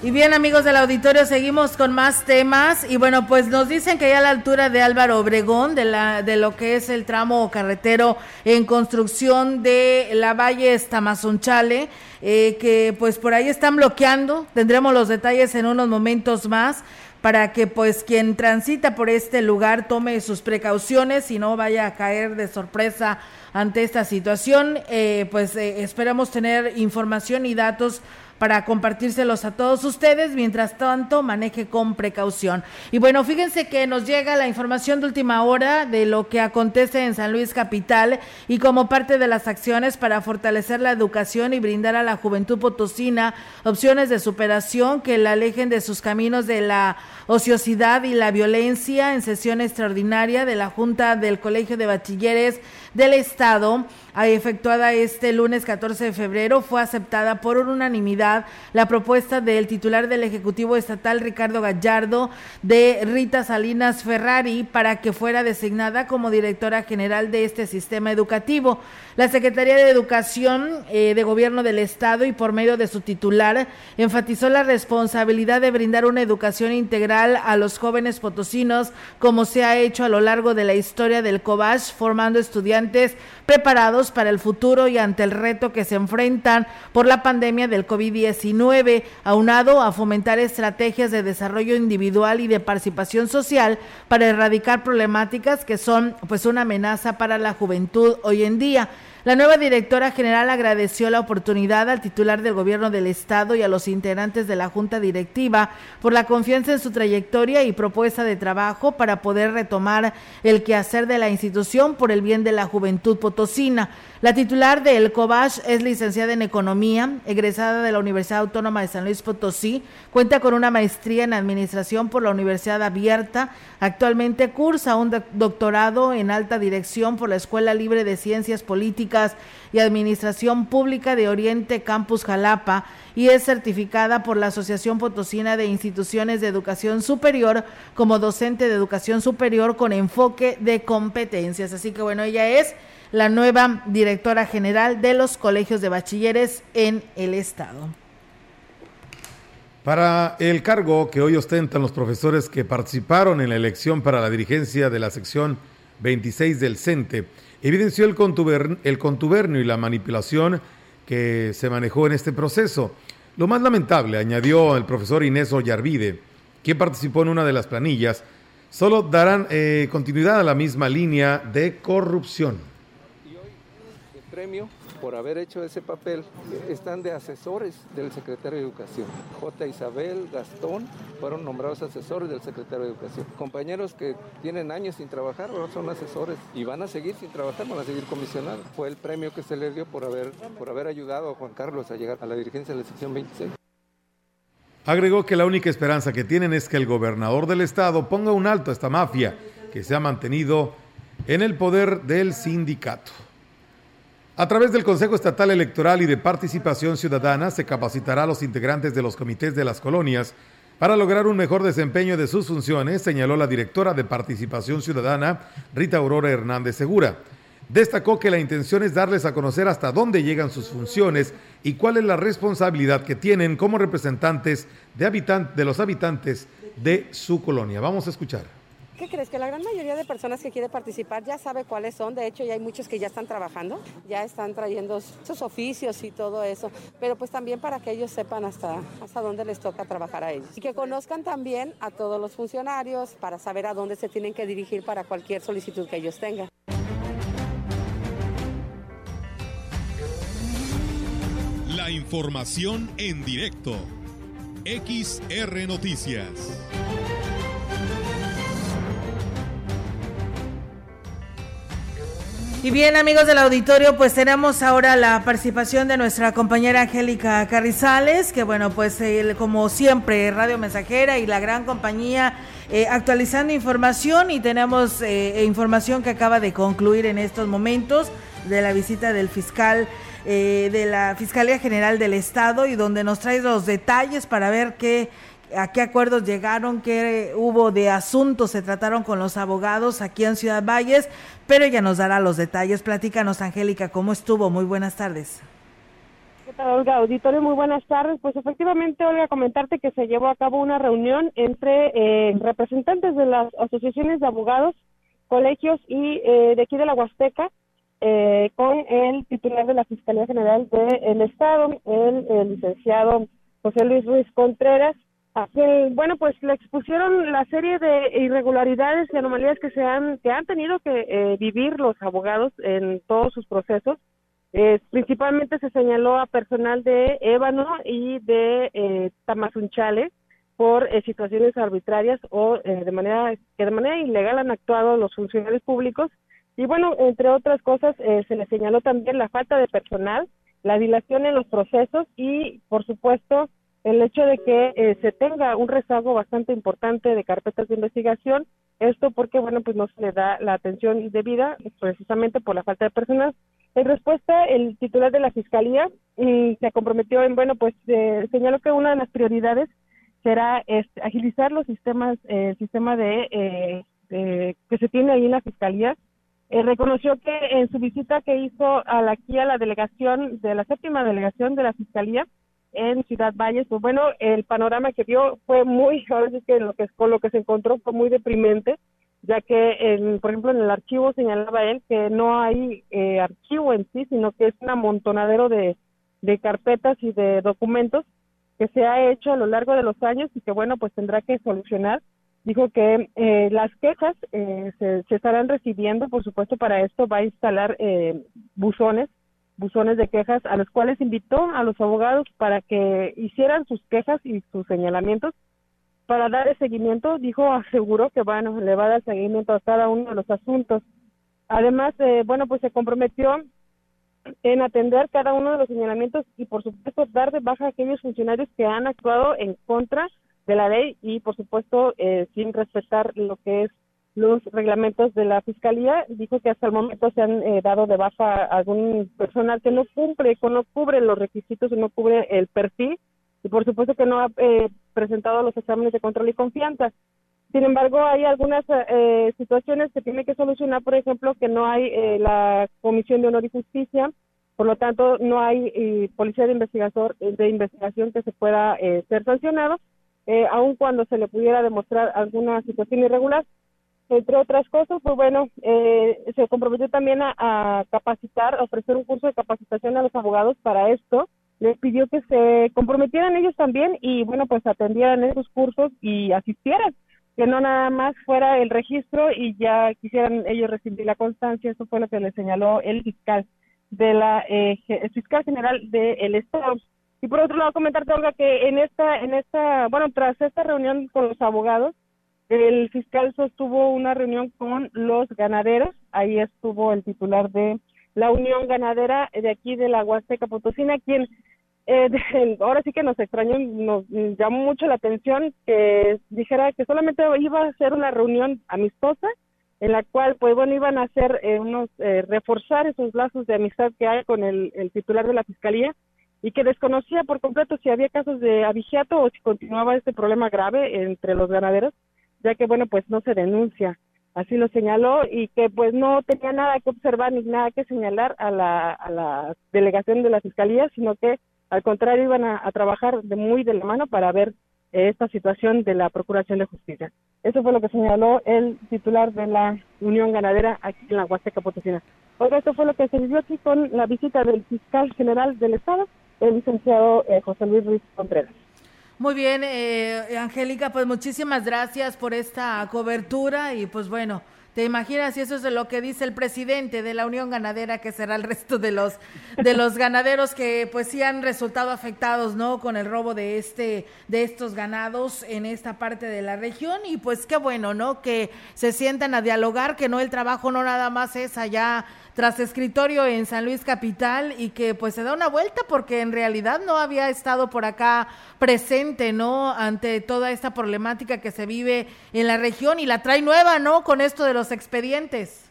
Y bien amigos del auditorio, seguimos con más temas y bueno, pues nos dicen que ya a la altura de Álvaro Obregón, de, la, de lo que es el tramo carretero en construcción de la Valle Tamazunchale, eh, que pues por ahí están bloqueando, tendremos los detalles en unos momentos más para que pues quien transita por este lugar tome sus precauciones y no vaya a caer de sorpresa ante esta situación. Eh, pues eh, esperamos tener información y datos para compartírselos a todos ustedes. Mientras tanto, maneje con precaución. Y bueno, fíjense que nos llega la información de última hora de lo que acontece en San Luis Capital y como parte de las acciones para fortalecer la educación y brindar a la juventud potosina opciones de superación que la alejen de sus caminos de la ociosidad y la violencia en sesión extraordinaria de la Junta del Colegio de Bachilleres del Estado, efectuada este lunes 14 de febrero, fue aceptada por unanimidad la propuesta del titular del Ejecutivo Estatal, Ricardo Gallardo, de Rita Salinas Ferrari, para que fuera designada como directora general de este sistema educativo. La Secretaría de Educación eh, de Gobierno del Estado y por medio de su titular enfatizó la responsabilidad de brindar una educación integral a los jóvenes potosinos, como se ha hecho a lo largo de la historia del COBASH, formando estudiantes estudiantes preparados para el futuro y ante el reto que se enfrentan por la pandemia del COVID-19, aunado a fomentar estrategias de desarrollo individual y de participación social para erradicar problemáticas que son pues una amenaza para la juventud hoy en día. La nueva directora general agradeció la oportunidad al titular del gobierno del estado y a los integrantes de la junta directiva por la confianza en su trayectoria y propuesta de trabajo para poder retomar el quehacer de la institución por el bien de la juventud potosina. La titular del COBASH es licenciada en Economía, egresada de la Universidad Autónoma de San Luis Potosí, cuenta con una maestría en Administración por la Universidad Abierta, actualmente cursa un doctorado en Alta Dirección por la Escuela Libre de Ciencias Políticas y Administración Pública de Oriente Campus Jalapa y es certificada por la Asociación Potosina de Instituciones de Educación Superior como docente de educación superior con enfoque de competencias. Así que bueno, ella es la nueva directora general de los colegios de bachilleres en el estado. Para el cargo que hoy ostentan los profesores que participaron en la elección para la dirigencia de la sección 26 del CENTE, evidenció el, contubernio y la manipulación que se manejó en este proceso. Lo más lamentable, añadió el profesor Inés Ollarvide, quien participó en una de las planillas, solo darán eh, continuidad a la misma línea de corrupción premio por haber hecho ese papel están de asesores del secretario de Educación. J. Isabel, Gastón fueron nombrados asesores del secretario de Educación. Compañeros que tienen años sin trabajar ahora son asesores y van a seguir sin trabajar, van a seguir comisionados. Fue el premio que se les dio por haber, por haber ayudado a Juan Carlos a llegar a la dirigencia de la sección 26. Agregó que la única esperanza que tienen es que el gobernador del estado ponga un alto a esta mafia que se ha mantenido en el poder del sindicato. A través del Consejo Estatal Electoral y de Participación Ciudadana se capacitará a los integrantes de los comités de las colonias para lograr un mejor desempeño de sus funciones, señaló la directora de Participación Ciudadana, Rita Aurora Hernández Segura. Destacó que la intención es darles a conocer hasta dónde llegan sus funciones y cuál es la responsabilidad que tienen como representantes de, de los habitantes de su colonia. Vamos a escuchar. ¿Qué crees? Que la gran mayoría de personas que quiere participar ya sabe cuáles son. De hecho, ya hay muchos que ya están trabajando, ya están trayendo sus oficios y todo eso. Pero pues también para que ellos sepan hasta, hasta dónde les toca trabajar a ellos. Y que conozcan también a todos los funcionarios para saber a dónde se tienen que dirigir para cualquier solicitud que ellos tengan. La información en directo. XR Noticias. Y bien, amigos del auditorio, pues tenemos ahora la participación de nuestra compañera Angélica Carrizales, que bueno, pues como siempre, Radio Mensajera y la gran compañía eh, actualizando información y tenemos eh, información que acaba de concluir en estos momentos de la visita del fiscal eh, de la Fiscalía General del Estado y donde nos trae los detalles para ver qué a qué acuerdos llegaron, qué hubo de asuntos se trataron con los abogados aquí en Ciudad Valles, pero ella nos dará los detalles. Platícanos, Angélica, ¿cómo estuvo? Muy buenas tardes. ¿Qué tal, Olga? Auditorio, muy buenas tardes. Pues efectivamente, Olga, comentarte que se llevó a cabo una reunión entre eh, representantes de las asociaciones de abogados, colegios y eh, de aquí de la Huasteca, eh, con el titular de la Fiscalía General del Estado, el licenciado José Luis Ruiz Contreras, bueno, pues le expusieron la serie de irregularidades y anomalías que se han que han tenido que eh, vivir los abogados en todos sus procesos. Eh, principalmente se señaló a personal de Ébano y de eh, Tamazunchale por eh, situaciones arbitrarias o de manera que de manera ilegal han actuado los funcionarios públicos y bueno, entre otras cosas se le señaló también la falta de personal, la dilación en los procesos y por supuesto el hecho de que eh, se tenga un rezago bastante importante de carpetas de investigación, esto porque, bueno, pues no se le da la atención debida precisamente por la falta de personal. En respuesta, el titular de la Fiscalía mm, se comprometió en, bueno, pues eh, señaló que una de las prioridades será este, agilizar los sistemas, eh, el sistema de, que se tiene ahí en la Fiscalía. reconoció que en su visita que hizo a la, aquí a la delegación, de la séptima delegación de la Fiscalía, en Ciudad Valles, pues bueno, el panorama que vio fue muy, ahora sí que lo que con lo que se encontró fue muy deprimente, ya que, por ejemplo, en el archivo señalaba él que no hay eh, archivo en sí, sino que es un amontonadero de, de carpetas y de documentos que se ha hecho a lo largo de los años y que, bueno, pues tendrá que solucionar. Dijo que eh, las quejas eh, se, se, estarán recibiendo, por supuesto, para esto va a instalar buzones buzones de quejas a los cuales invitó a los abogados para que hicieran sus quejas y sus señalamientos para dar el seguimiento, dijo, aseguró que bueno, le va a dar seguimiento a cada uno de los asuntos. Además, eh, bueno, pues se comprometió en atender cada uno de los señalamientos y, por supuesto, dar de baja a aquellos funcionarios que han actuado en contra de la ley y, por supuesto, eh, sin respetar lo que es los reglamentos de la fiscalía. Dijo que hasta el momento se han eh, dado de baja a algún personal que no cumple, que no cubre los requisitos no cubre el perfil y, por supuesto, que no ha eh, presentado los exámenes de control y confianza. Sin embargo, hay algunas eh, situaciones que tiene que solucionar, por ejemplo, que no hay eh, la Comisión de Honor y Justicia, por lo tanto, no hay eh, policía de, investigador, de investigación que se pueda eh, ser sancionado, eh, aun cuando se le pudiera demostrar alguna situación irregular. Entre otras cosas, pues bueno, eh, se comprometió también a, a capacitar, a ofrecer un curso de capacitación a los abogados para esto. Les pidió que se comprometieran ellos también y, bueno, pues atendieran esos cursos y asistieran que no nada más fuera el registro y ya quisieran ellos recibir la constancia, eso fue lo que le señaló el fiscal de la eh, fiscal general del estado. Y por otro lado comentarte Olga que en esta en esta bueno tras esta reunión con los abogados el fiscal sostuvo una reunión con los ganaderos, ahí estuvo el titular de la Unión Ganadera de aquí de la Huasteca Potosina, quien eh, ahora sí que nos extrañó, nos llamó mucho la atención que dijera que solamente iba a ser una reunión amistosa en la cual pues bueno iban a hacer eh, unos eh, reforzar esos lazos de amistad que hay con el, el, titular de la fiscalía y que desconocía por completo si había casos de abigeato o si continuaba este problema grave entre los ganaderos ya que bueno pues no se denuncia así lo señaló y que pues no tenía nada que observar ni nada que señalar a la, a la delegación de la fiscalía sino que al contrario, iban a, trabajar de muy de la mano para ver esta situación de la Procuración de Justicia. Eso fue lo que señaló el titular de la Unión Ganadera aquí en la Huasteca Potosina. Oiga, esto fue lo que se vivió aquí con la visita del fiscal general del Estado, el licenciado eh, José Luis Ruiz Contreras. Muy bien, eh, Angélica, pues muchísimas gracias por esta cobertura y pues bueno, ¿Te imaginas si eso es de lo que dice el presidente de la Unión Ganadera que será el resto de los de los ganaderos que pues sí han resultado afectados, ¿no? con el robo de este de estos ganados en esta parte de la región y pues qué bueno, ¿no? que se sientan a dialogar, que no el trabajo no nada más es allá tras escritorio en San Luis Capital y que pues se da una vuelta porque en realidad no había estado por acá presente, ¿no? Ante toda esta problemática que se vive en la región y la trae nueva, ¿no? Con esto de los expedientes.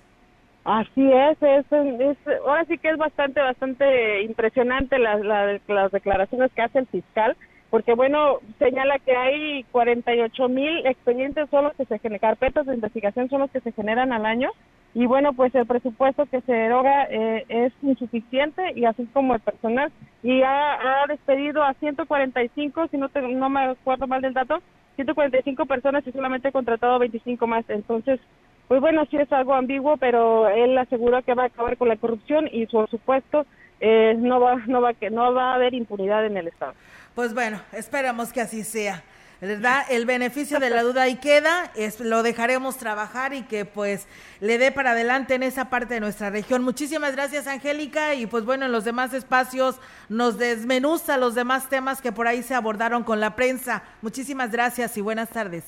Así es, es, es ahora sí que es bastante, bastante impresionante las, las, las declaraciones que hace el fiscal porque bueno, señala que hay 48 mil expedientes son los que se generan, carpetas de investigación son los que se generan al año y bueno, pues el presupuesto que se eroga eh, es insuficiente y así como el personal y ha, despedido a 145, si no, te, no me acuerdo mal del dato, 145 personas y solamente ha contratado 25 más, entonces pues bueno, sí es algo ambiguo, pero él aseguró que va a acabar con la corrupción y por supuesto eh, no va no va que no va a haber impunidad en el estado. Pues bueno, esperamos que así sea. ¿Verdad? El beneficio de la duda ahí queda, es, lo dejaremos trabajar y que pues le dé para adelante en esa parte de nuestra región. Muchísimas gracias, Angélica, y pues bueno, en los demás espacios nos desmenuza los demás temas que por ahí se abordaron con la prensa. Muchísimas gracias y buenas tardes.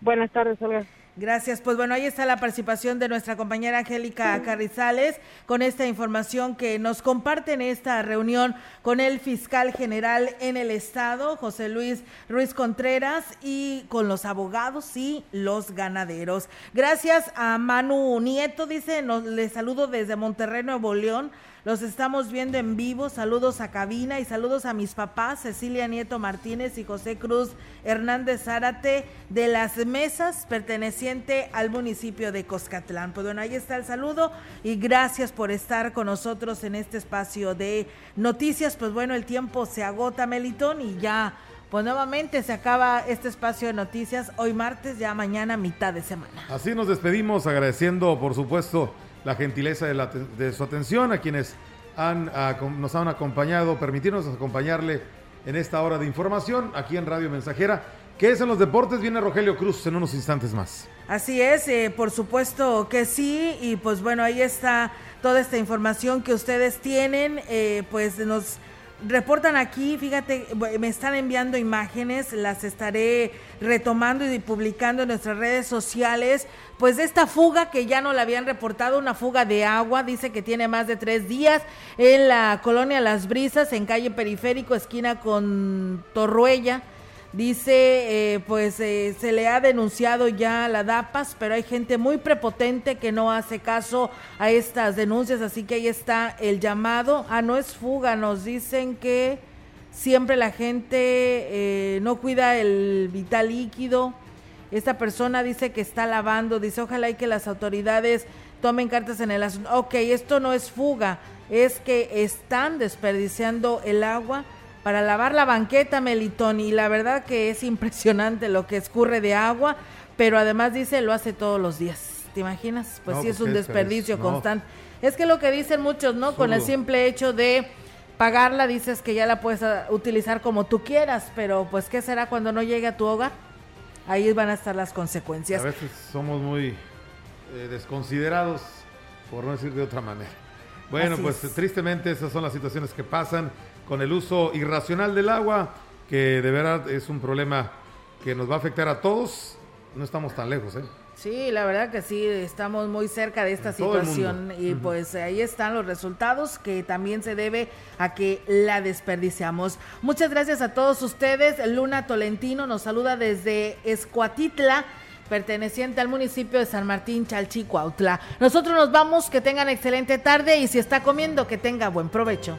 Buenas tardes, Olga. Gracias. Pues bueno, ahí está la participación de nuestra compañera Angélica Carrizales con esta información que nos comparte en esta reunión con el fiscal general en el estado, José Luis Ruiz Contreras, y con los abogados y los ganaderos. Gracias a Manu Nieto, dice, nos, le saludo desde Monterrey, Nuevo León. Los estamos viendo en vivo. Saludos a cabina y saludos a mis papás, Cecilia Nieto Martínez y José Cruz Hernández Zárate, de las mesas perteneciente al municipio de Coscatlán. Pues bueno, ahí está el saludo y gracias por estar con nosotros en este espacio de noticias. Pues bueno, el tiempo se agota, Melitón, y ya. Pues nuevamente se acaba este espacio de noticias hoy martes, ya mañana mitad de semana. Así nos despedimos agradeciendo, por supuesto, la gentileza de, su atención a quienes han, nos han acompañado, permitirnos acompañarle en esta hora de información aquí en Radio Mensajera. ¿Qué es en los deportes? Viene Rogelio Cruz en unos instantes más. Así es, eh, por supuesto que sí, y pues bueno, ahí está toda esta información que ustedes tienen, eh, pues nos reportan aquí, fíjate, me están enviando imágenes, las estaré retomando y publicando en nuestras redes sociales, pues de esta fuga que ya no la habían reportado, una fuga de agua, dice que tiene más de tres días en la colonia Las Brisas, en calle Periférico, esquina con Torruella Dice, eh, pues eh, se le ha denunciado ya a la DAPAS, pero hay gente muy prepotente que no hace caso a estas denuncias, así que ahí está el llamado. Ah, no es fuga, nos dicen que siempre la gente eh, no cuida el vital líquido. Esta persona dice que está lavando, dice, ojalá y que las autoridades tomen cartas en el asunto. Ok, esto no es fuga, es que están desperdiciando el agua para lavar la banqueta, Melitón, y la verdad que es impresionante lo que escurre de agua, pero además dice lo hace todos los días. ¿Te imaginas? Pues sí es pues un desperdicio constante. Es que lo que dicen muchos, ¿no? Con el simple hecho de pagarla dices que ya la puedes ah, utilizar como tú quieras, pero pues ¿qué será cuando no llegue a tu hogar? Ahí van a estar las consecuencias. A veces somos muy eh, desconsiderados, por no decir de otra manera. Bueno, pues tristemente esas son las situaciones que pasan con el uso irracional del agua, que de verdad es un problema que nos va a afectar a todos. No estamos tan lejos, ¿eh? Sí, la verdad que sí, estamos muy cerca de esta situación y pues ahí están los resultados que también se debe a que la desperdiciamos. Muchas gracias a todos ustedes. Luna Tolentino nos saluda desde Escuatitla perteneciente al municipio de San Martín, Chalchicuautla. Nosotros nos vamos, que tengan excelente tarde y si está comiendo, que tenga buen provecho.